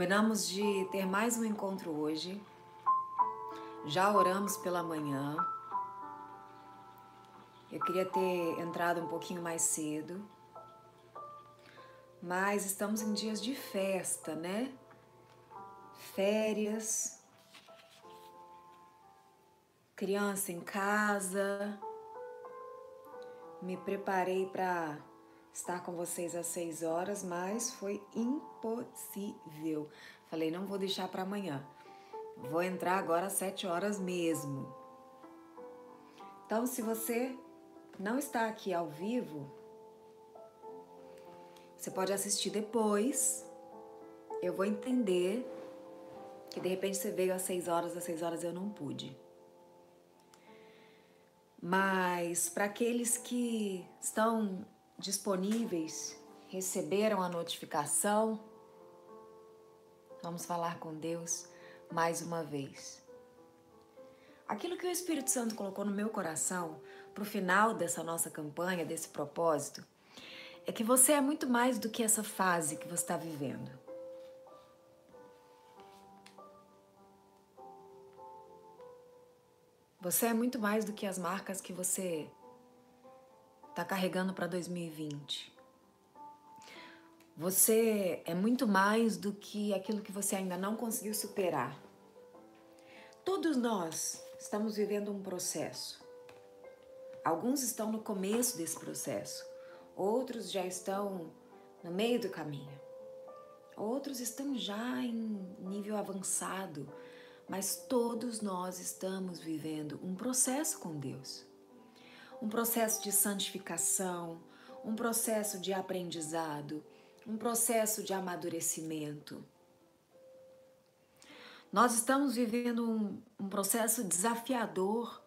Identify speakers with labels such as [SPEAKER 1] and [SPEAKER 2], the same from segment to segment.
[SPEAKER 1] Combinamos de ter mais um encontro hoje. Já oramos pela manhã. Eu queria ter entrado um pouquinho mais cedo. Mas estamos em dias de festa, né? Férias. Criança em casa. Me preparei para estar com vocês às seis horas, mas foi impossível. Falei, não vou deixar para amanhã. Vou entrar agora às sete horas mesmo. Então, se você não está aqui ao vivo, você pode assistir depois. Eu vou entender que de repente você veio às seis horas, às seis horas eu não pude. Mas para aqueles que estão disponíveis, receberam a notificação. Vamos falar com Deus mais uma vez. Aquilo que o Espírito Santo colocou no meu coração para o final dessa nossa campanha, desse propósito, é que você é muito mais do que essa fase que você está vivendo. Você é muito mais do que as marcas que você está carregando para 2020. Você é muito mais do que aquilo que você ainda não conseguiu superar. Todos nós estamos vivendo um processo. Alguns estão no começo desse processo, outros já estão no meio do caminho, outros estão já em nível avançado, mas todos nós estamos vivendo um processo com Deus um processo de santificação, um processo de aprendizado, um processo de amadurecimento. Nós estamos vivendo um, um processo desafiador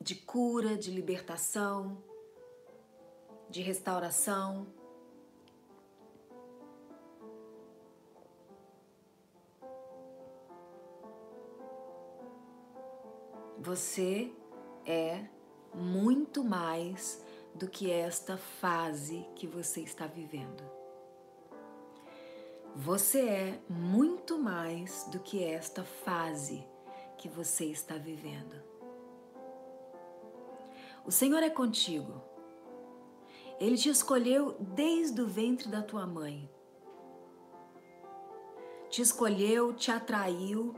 [SPEAKER 1] de cura, de libertação, de restauração. Você é muito mais do que esta fase que você está vivendo. Você é muito mais do que esta fase que você está vivendo. O Senhor é contigo. Ele te escolheu desde o ventre da tua mãe. Te escolheu, te atraiu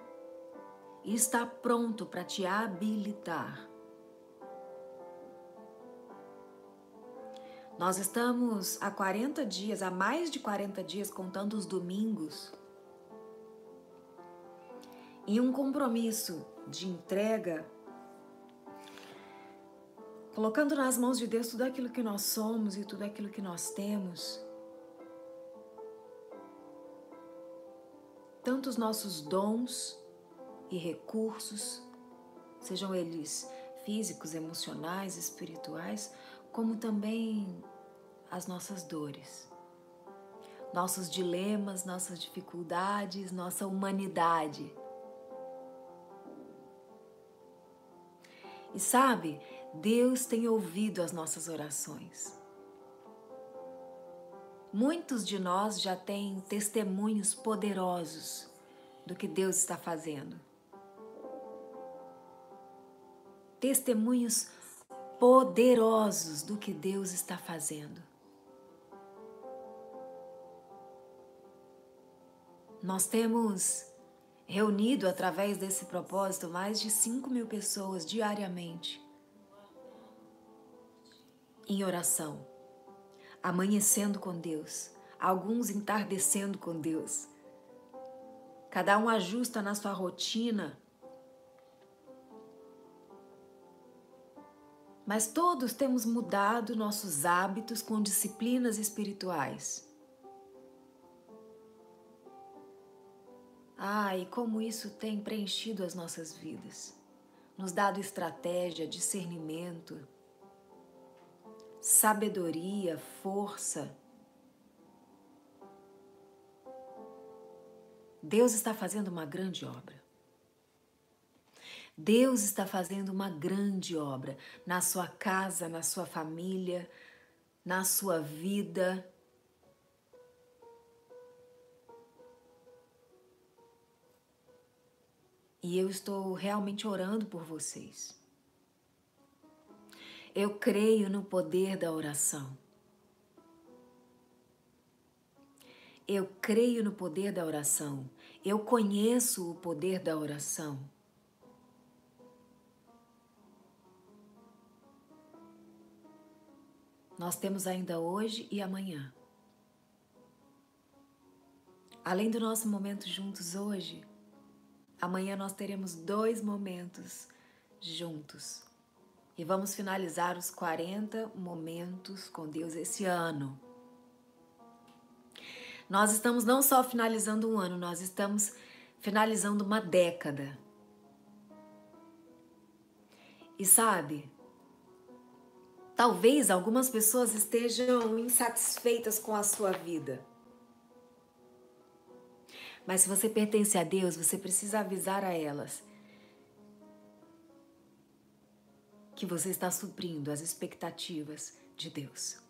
[SPEAKER 1] e está pronto para te habilitar. Nós estamos há 40 dias, há mais de 40 dias, contando os domingos, em um compromisso de entrega, colocando nas mãos de Deus tudo aquilo que nós somos e tudo aquilo que nós temos. Tanto os nossos dons, e recursos, sejam eles físicos, emocionais, espirituais, como também as nossas dores, nossos dilemas, nossas dificuldades, nossa humanidade. E sabe, Deus tem ouvido as nossas orações. Muitos de nós já têm testemunhos poderosos do que Deus está fazendo. Testemunhos poderosos do que Deus está fazendo. Nós temos reunido através desse propósito mais de 5 mil pessoas diariamente em oração, amanhecendo com Deus, alguns entardecendo com Deus. Cada um ajusta na sua rotina mas todos temos mudado nossos hábitos com disciplinas espirituais. Ai, como isso tem preenchido as nossas vidas, nos dado estratégia, discernimento, sabedoria, força. Deus está fazendo uma grande obra. Deus está fazendo uma grande obra na sua casa, na sua família, na sua vida. E eu estou realmente orando por vocês. Eu creio no poder da oração. Eu creio no poder da oração. Eu conheço o poder da oração. Nós temos ainda hoje e amanhã. Além do nosso momento juntos hoje, amanhã nós teremos dois momentos juntos. E vamos finalizar os 40 momentos com Deus esse ano. Nós estamos não só finalizando um ano, nós estamos finalizando uma década. E sabe, talvez algumas pessoas estejam insatisfeitas com a sua vida. Mas se você pertence a Deus, você precisa avisar a elas que você está suprindo as expectativas de Deus.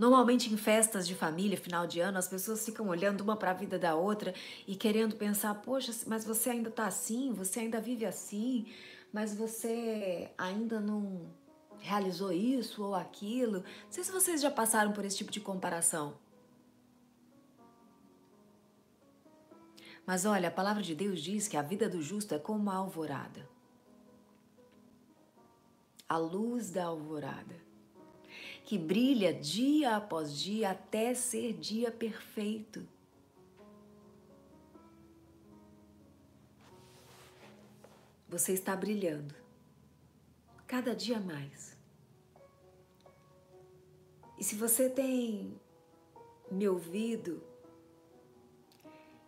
[SPEAKER 1] Normalmente em festas de família, final de ano, as pessoas ficam olhando uma para a vida da outra e querendo pensar: poxa, mas você ainda está assim, você ainda vive assim, mas você ainda não realizou isso ou aquilo. Não sei se vocês já passaram por esse tipo de comparação. Mas olha, a palavra de Deus diz que a vida do justo é como uma alvorada a luz da alvorada que brilha dia após dia até ser dia perfeito. Você está brilhando cada dia mais. E se você tem me ouvido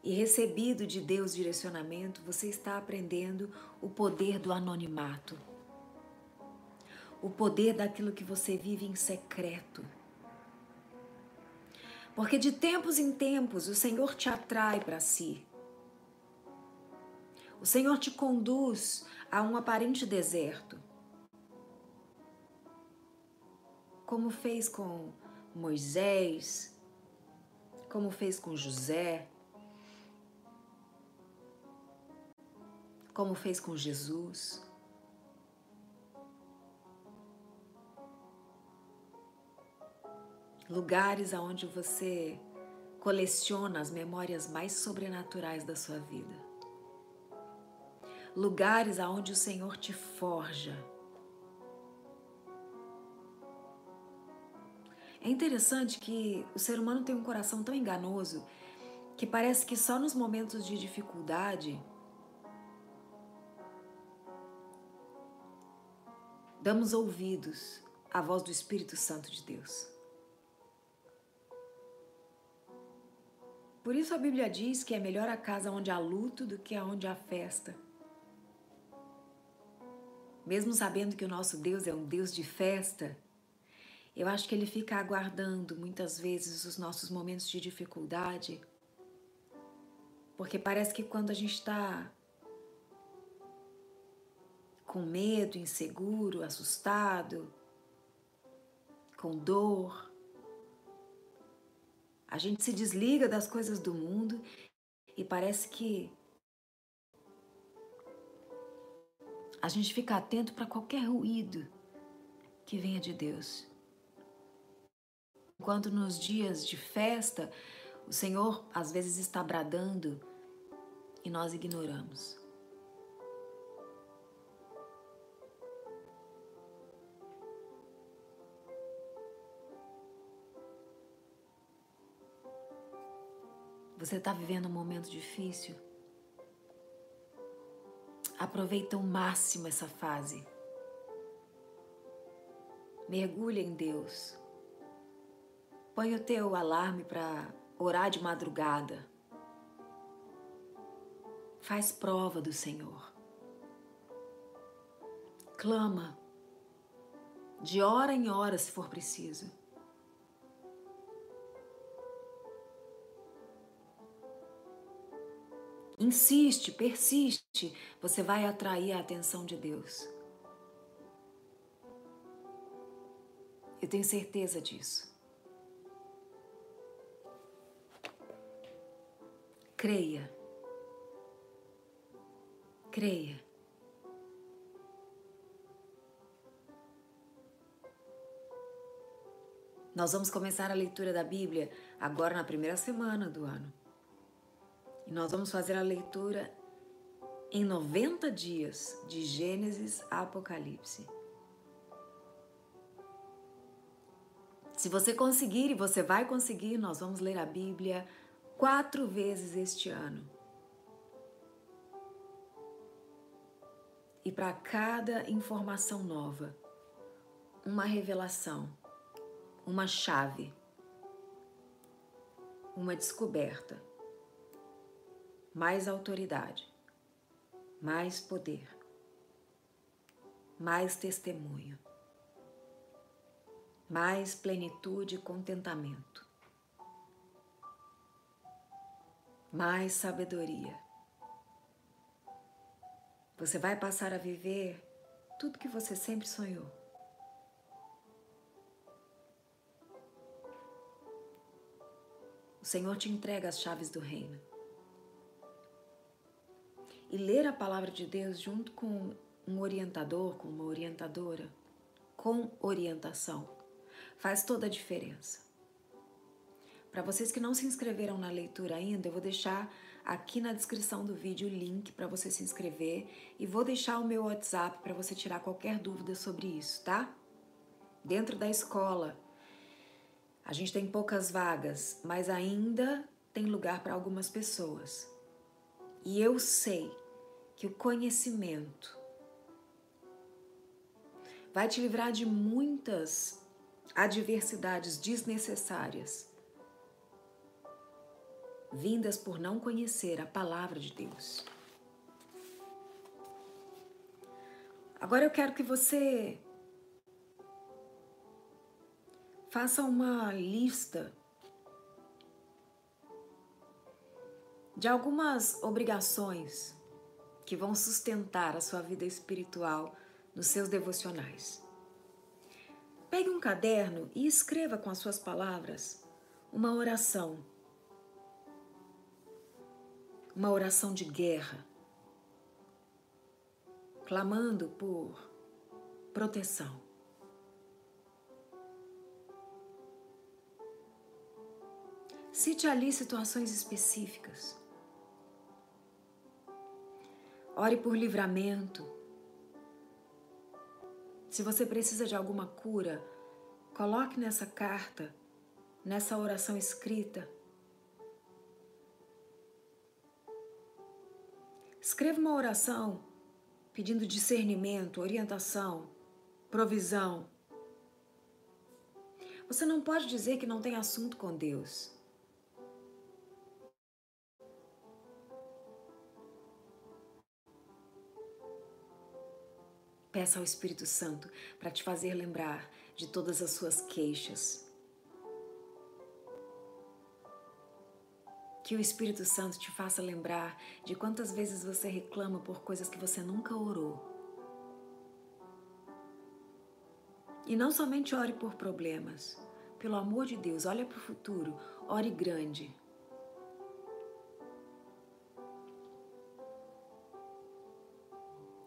[SPEAKER 1] e recebido de Deus direcionamento, você está aprendendo o poder do anonimato o poder daquilo que você vive em secreto. Porque de tempos em tempos o Senhor te atrai para si. O Senhor te conduz a um aparente deserto. Como fez com Moisés, como fez com José, como fez com Jesus. Lugares aonde você coleciona as memórias mais sobrenaturais da sua vida. Lugares aonde o Senhor te forja. É interessante que o ser humano tem um coração tão enganoso que parece que só nos momentos de dificuldade damos ouvidos à voz do Espírito Santo de Deus. Por isso a Bíblia diz que é melhor a casa onde há luto do que onde há festa. Mesmo sabendo que o nosso Deus é um Deus de festa, eu acho que ele fica aguardando muitas vezes os nossos momentos de dificuldade, porque parece que quando a gente está com medo, inseguro, assustado, com dor, a gente se desliga das coisas do mundo e parece que a gente fica atento para qualquer ruído que venha de Deus. Enquanto nos dias de festa, o Senhor às vezes está bradando e nós ignoramos. Você está vivendo um momento difícil? Aproveita ao máximo essa fase. Mergulha em Deus. Põe o teu alarme para orar de madrugada. Faz prova do Senhor. Clama. De hora em hora, se for preciso. Insiste, persiste, você vai atrair a atenção de Deus. Eu tenho certeza disso. Creia. Creia. Nós vamos começar a leitura da Bíblia agora na primeira semana do ano. Nós vamos fazer a leitura em 90 dias, de Gênesis a Apocalipse. Se você conseguir, e você vai conseguir, nós vamos ler a Bíblia quatro vezes este ano. E para cada informação nova, uma revelação, uma chave, uma descoberta, mais autoridade, mais poder, mais testemunho mais plenitude e contentamento, mais sabedoria. Você vai passar a viver tudo que você sempre sonhou. O Senhor te entrega as chaves do reino. E ler a palavra de Deus junto com um orientador, com uma orientadora, com orientação faz toda a diferença. Para vocês que não se inscreveram na leitura ainda, eu vou deixar aqui na descrição do vídeo o link para você se inscrever e vou deixar o meu WhatsApp para você tirar qualquer dúvida sobre isso, tá? Dentro da escola, a gente tem poucas vagas, mas ainda tem lugar para algumas pessoas. E eu sei que o conhecimento vai te livrar de muitas adversidades desnecessárias, vindas por não conhecer a palavra de Deus. Agora eu quero que você faça uma lista de algumas obrigações que vão sustentar a sua vida espiritual nos seus devocionais. Pegue um caderno e escreva com as suas palavras uma oração. Uma oração de guerra, clamando por proteção. Cite ali situações específicas. Ore por livramento, se você precisa de alguma cura, coloque nessa carta, nessa oração escrita. Escreva uma oração pedindo discernimento, orientação, provisão. Você não pode dizer que não tem assunto com Deus. Peça ao Espírito Santo para te fazer lembrar de todas as suas queixas. Que o Espírito Santo te faça lembrar de quantas vezes você reclama por coisas que você nunca orou. E não somente ore por problemas. Pelo amor de Deus, olhe para o futuro, ore grande.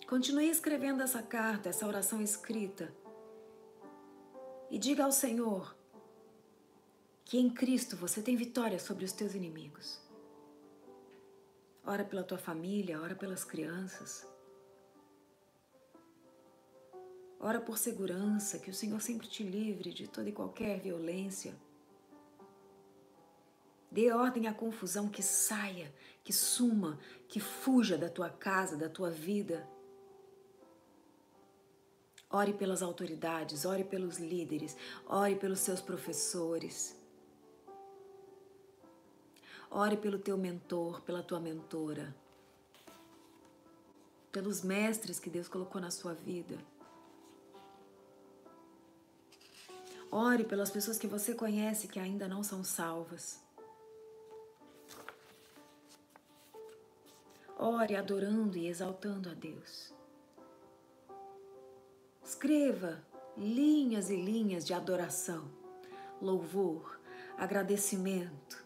[SPEAKER 1] Continue escrevendo essa carta, essa oração escrita. E diga ao Senhor que em Cristo você tem vitória sobre os teus inimigos. Ora pela tua família, ora pelas crianças. Ora por segurança, que o Senhor sempre te livre de toda e qualquer violência. Dê ordem à confusão que saia, que suma, que fuja da tua casa, da tua vida. Ore pelas autoridades, ore pelos líderes, ore pelos seus professores. Ore pelo teu mentor, pela tua mentora. Pelos mestres que Deus colocou na sua vida. Ore pelas pessoas que você conhece que ainda não são salvas. Ore adorando e exaltando a Deus. Escreva linhas e linhas de adoração, louvor, agradecimento,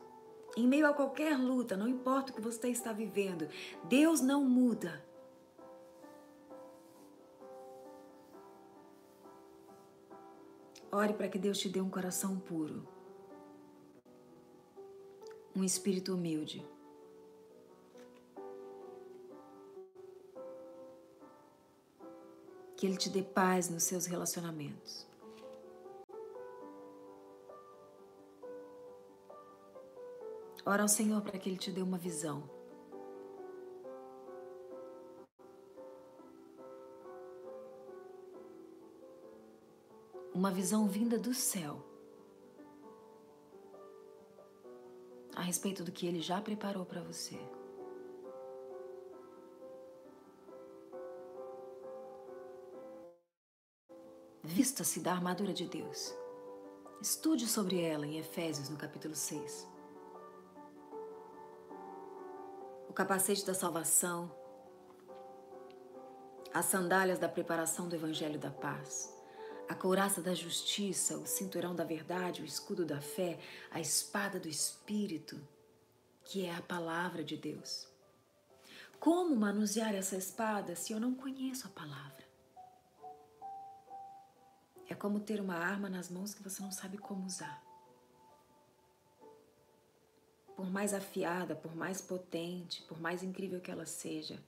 [SPEAKER 1] Em meio a qualquer luta, não importa o que você está vivendo, Deus não muda. Ore para que Deus te dê um coração puro, um espírito humilde. Que Ele te dê paz nos seus relacionamentos. Ora ao Senhor para que Ele te dê uma visão. Uma visão vinda do céu a respeito do que Ele já preparou para você. Vista-se da armadura de Deus. Estude sobre ela em Efésios, no capítulo 6. O capacete da salvação, as sandálias da preparação do Evangelho da Paz, a couraça da justiça, o cinturão da verdade, o escudo da fé, a espada do Espírito, que é a palavra de Deus. Como manusear essa espada se eu não conheço a palavra? É como ter uma arma nas mãos que você não sabe como usar. Por mais afiada, por mais potente, por mais incrível que ela seja,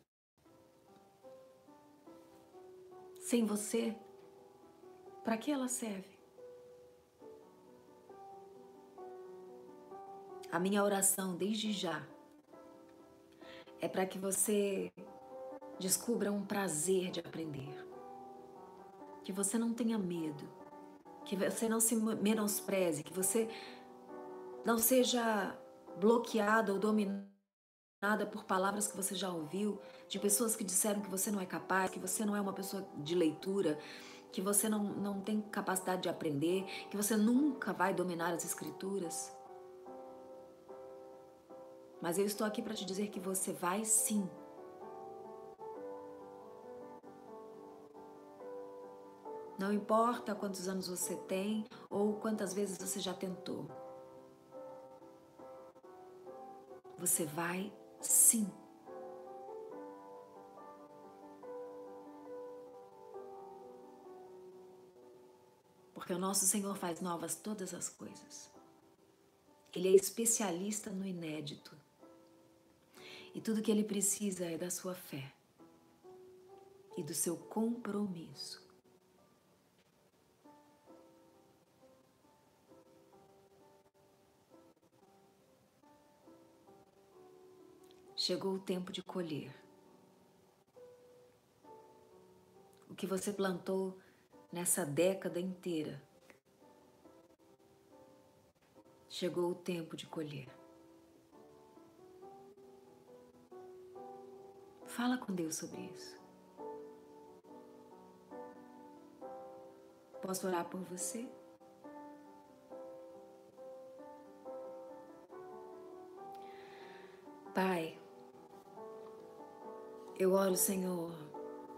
[SPEAKER 1] sem você, para que ela serve? A minha oração desde já é para que você descubra um prazer de aprender que você não tenha medo, que você não se menospreze, que você não seja bloqueada ou dominada por palavras que você já ouviu, de pessoas que disseram que você não é capaz, que você não é uma pessoa de leitura, que você não, não tem capacidade de aprender, que você nunca vai dominar as escrituras. Mas eu estou aqui para te dizer que você vai sim Não importa quantos anos você tem ou quantas vezes você já tentou. Você vai sim. Porque o nosso Senhor faz novas todas as coisas. Ele é especialista no inédito. E tudo que ele precisa é da sua fé e do seu compromisso. Chegou o tempo de colher. O que você plantou nessa década inteira, chegou o tempo de colher. Fala com Deus sobre isso. Posso orar por você? Eu oro, Senhor,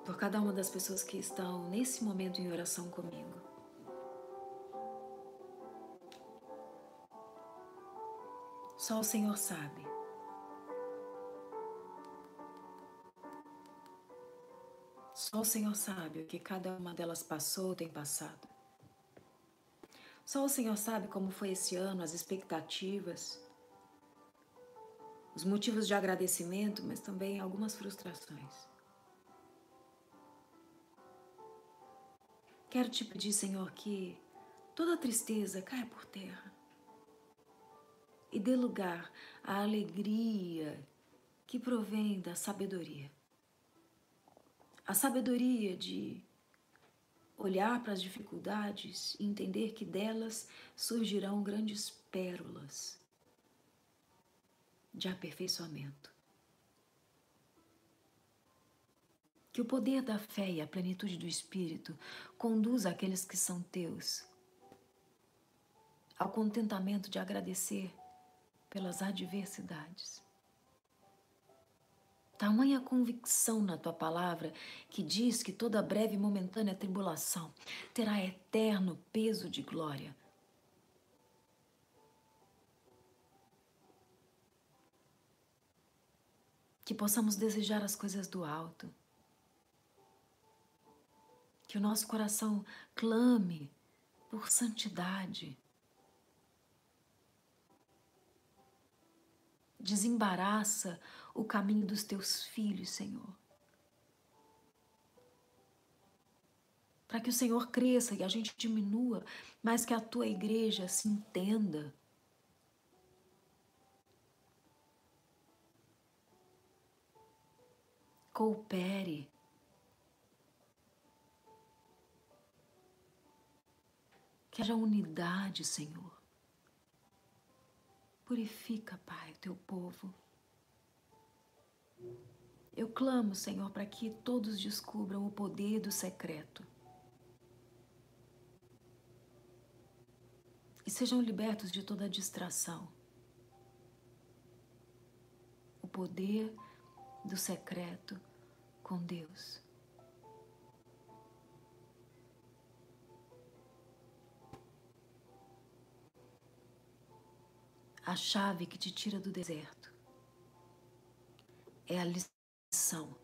[SPEAKER 1] por cada uma das pessoas que estão nesse momento em oração comigo. Só o Senhor sabe. Só o Senhor sabe o que cada uma delas passou ou tem passado. Só o Senhor sabe como foi esse ano, as expectativas, os motivos de agradecimento, mas também algumas frustrações. Quero te pedir, Senhor, que toda tristeza caia por terra e dê lugar à alegria que provém da sabedoria. A sabedoria de olhar para as dificuldades e entender que delas surgirão grandes pérolas de aperfeiçoamento. Que o poder da fé e a plenitude do Espírito conduza aqueles que são teus ao contentamento de agradecer pelas adversidades. Tamanha convicção na tua palavra que diz que toda breve e momentânea tribulação terá eterno peso de glória Que possamos desejar as coisas do alto. Que o nosso coração clame por santidade. Desembaraça o caminho dos teus filhos, Senhor. Para que o Senhor cresça e a gente diminua, mas que a tua igreja se entenda. Coopere. Que haja unidade, Senhor. Purifica, Pai, o teu povo. Eu clamo, Senhor, para que todos descubram o poder do secreto. E sejam libertos de toda distração. O poder do secreto com Deus. A chave que te tira do deserto é a lição.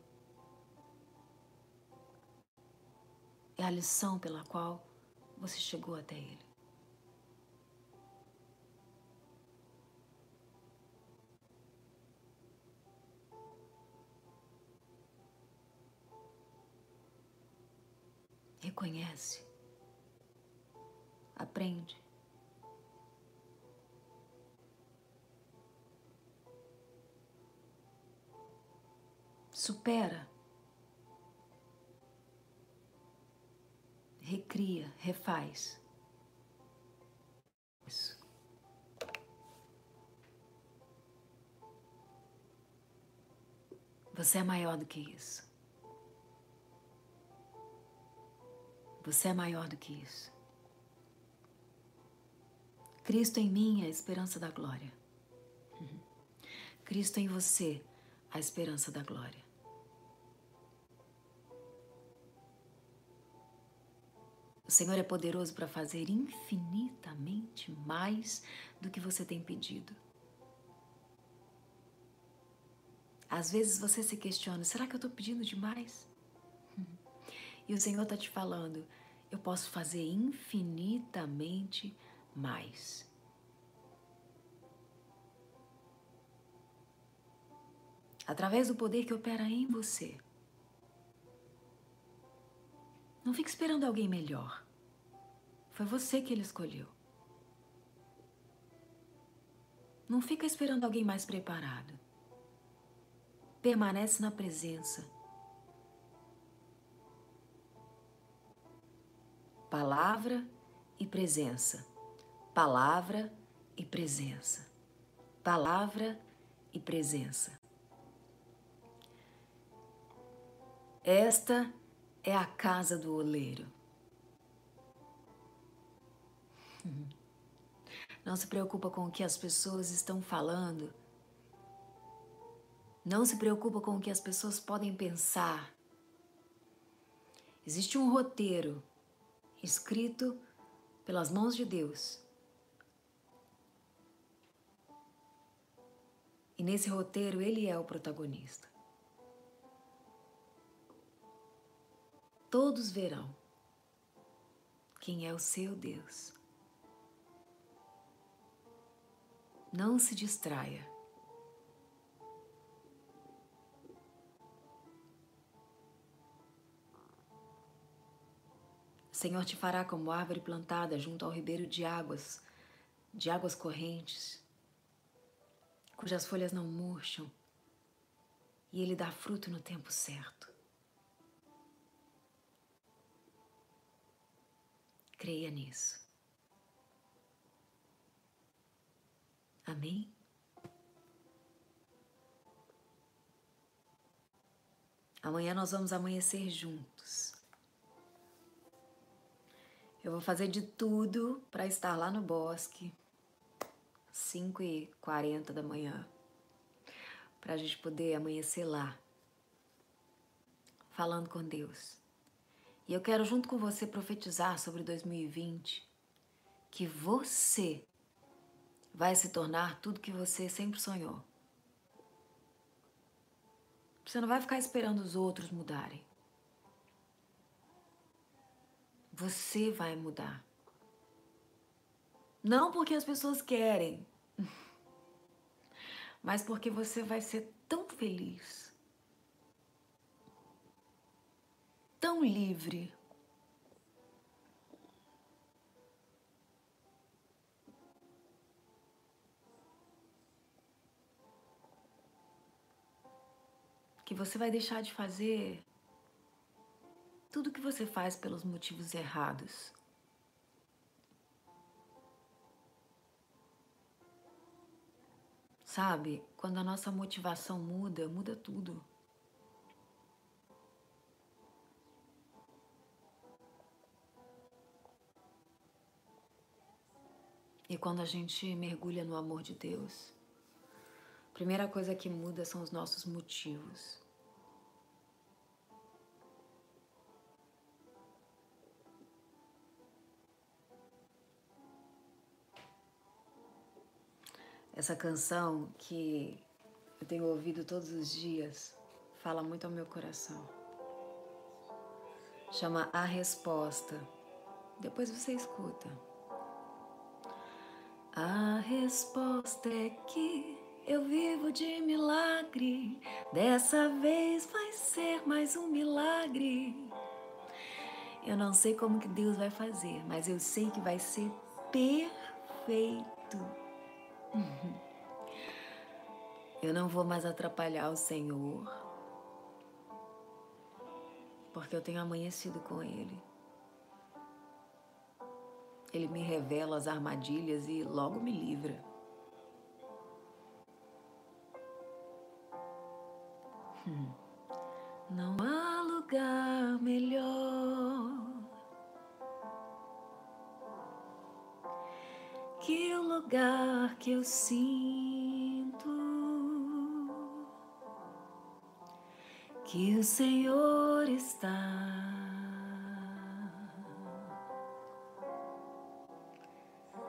[SPEAKER 1] É a lição pela qual você chegou até Ele. Reconhece. Aprende. supera, recria, refaz. Isso. Você é maior do que isso. Você é maior do que isso. Cristo em mim é a esperança da glória. Cristo em você, a esperança da glória. O Senhor é poderoso para fazer infinitamente mais do que você tem pedido. Às vezes você se questiona: será que eu estou pedindo demais? E o Senhor está te falando: eu posso fazer infinitamente mais. Através do poder que opera em você. Não fique esperando alguém melhor. Foi você que ele escolheu. Não fica esperando alguém mais preparado. Permanece na presença. Palavra e presença. Palavra e presença. Palavra e presença. Esta é a casa do oleiro. Não se preocupa com o que as pessoas estão falando. Não se preocupa com o que as pessoas podem pensar. Existe um roteiro escrito pelas mãos de Deus. E nesse roteiro ele é o protagonista. todos verão quem é o seu Deus. Não se distraia. Senhor te fará como árvore plantada junto ao ribeiro de águas, de águas correntes, cujas folhas não murcham, e ele dá fruto no tempo certo. Creia nisso. Amém? Amanhã nós vamos amanhecer juntos. Eu vou fazer de tudo para estar lá no bosque, 5 e 40 da manhã, para a gente poder amanhecer lá, falando com Deus. E eu quero, junto com você, profetizar sobre 2020 que você vai se tornar tudo que você sempre sonhou. Você não vai ficar esperando os outros mudarem. Você vai mudar. Não porque as pessoas querem, mas porque você vai ser tão feliz, tão livre. Que você vai deixar de fazer tudo que você faz pelos motivos errados. Sabe, quando a nossa motivação muda, muda tudo. E quando a gente mergulha no amor de Deus, a primeira coisa que muda são os nossos motivos. Essa canção que eu tenho ouvido todos os dias fala muito ao meu coração. Chama A Resposta. Depois você escuta. A resposta é que eu vivo de milagre. Dessa vez vai ser mais um milagre. Eu não sei como que Deus vai fazer, mas eu sei que vai ser perfeito. Eu não vou mais atrapalhar o Senhor, porque eu tenho amanhecido com Ele. Ele me revela as armadilhas e logo me livra. Hum. Não há lugar melhor que lugar que eu sinto que o Senhor está.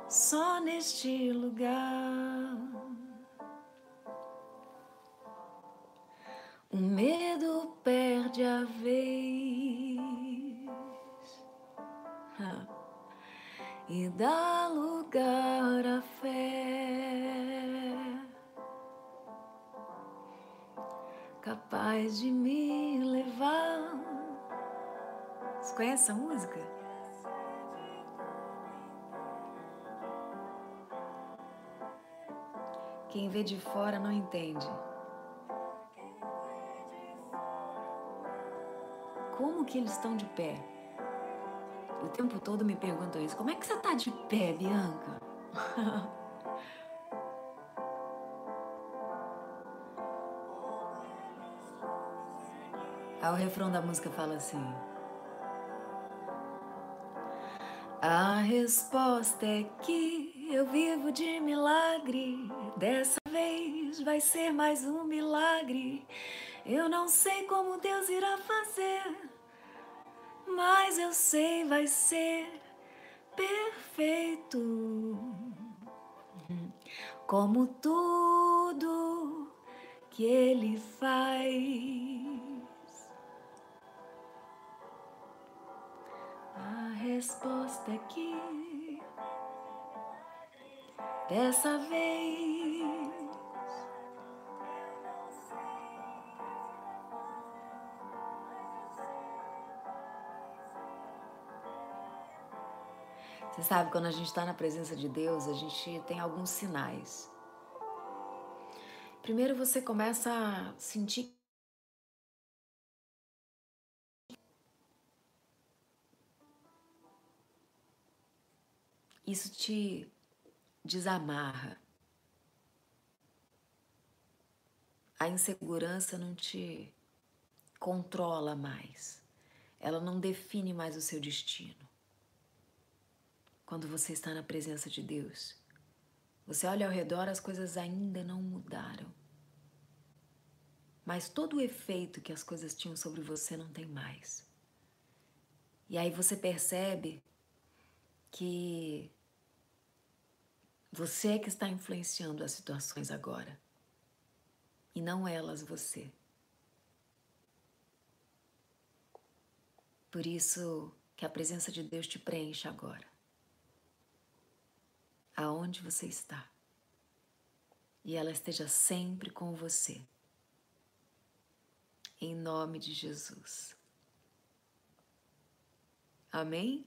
[SPEAKER 1] Só neste lugar. O medo perde a vez e dá fé, capaz de me levar. Você conhece essa música? Quem vê de fora não entende. Como que eles estão de pé? O tempo todo me perguntam isso. Como é que você tá de pé, Bianca? Aí o refrão da música fala assim: A resposta é que eu vivo de milagre. Dessa vez vai ser mais um milagre. Eu não sei como Deus irá fazer mas eu sei vai ser perfeito. Como tudo que ele faz. A resposta é que dessa vez Você sabe, quando a gente está na presença de Deus, a gente tem alguns sinais. Primeiro você começa a sentir isso te desamarra. A insegurança não te controla mais. Ela não define mais o seu destino quando você está na presença de Deus. Você olha ao redor, as coisas ainda não mudaram. Mas todo o efeito que as coisas tinham sobre você não tem mais. E aí você percebe que você é que está influenciando as situações agora e não elas você. Por isso, que a presença de Deus te preenche agora. Aonde você está. E ela esteja sempre com você. Em nome de Jesus. Amém?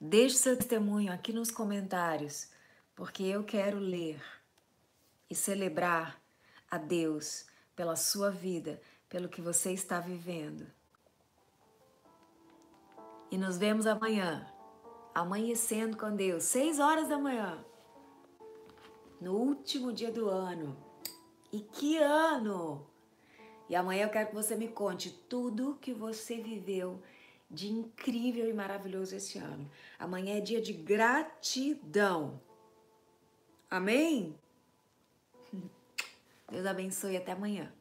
[SPEAKER 1] Deixe seu testemunho aqui nos comentários, porque eu quero ler e celebrar a Deus pela sua vida, pelo que você está vivendo. E nos vemos amanhã, amanhecendo com Deus, seis horas da manhã, no último dia do ano. E que ano! E amanhã eu quero que você me conte tudo que você viveu de incrível e maravilhoso esse ano. Amanhã é dia de gratidão. Amém? Deus abençoe até amanhã.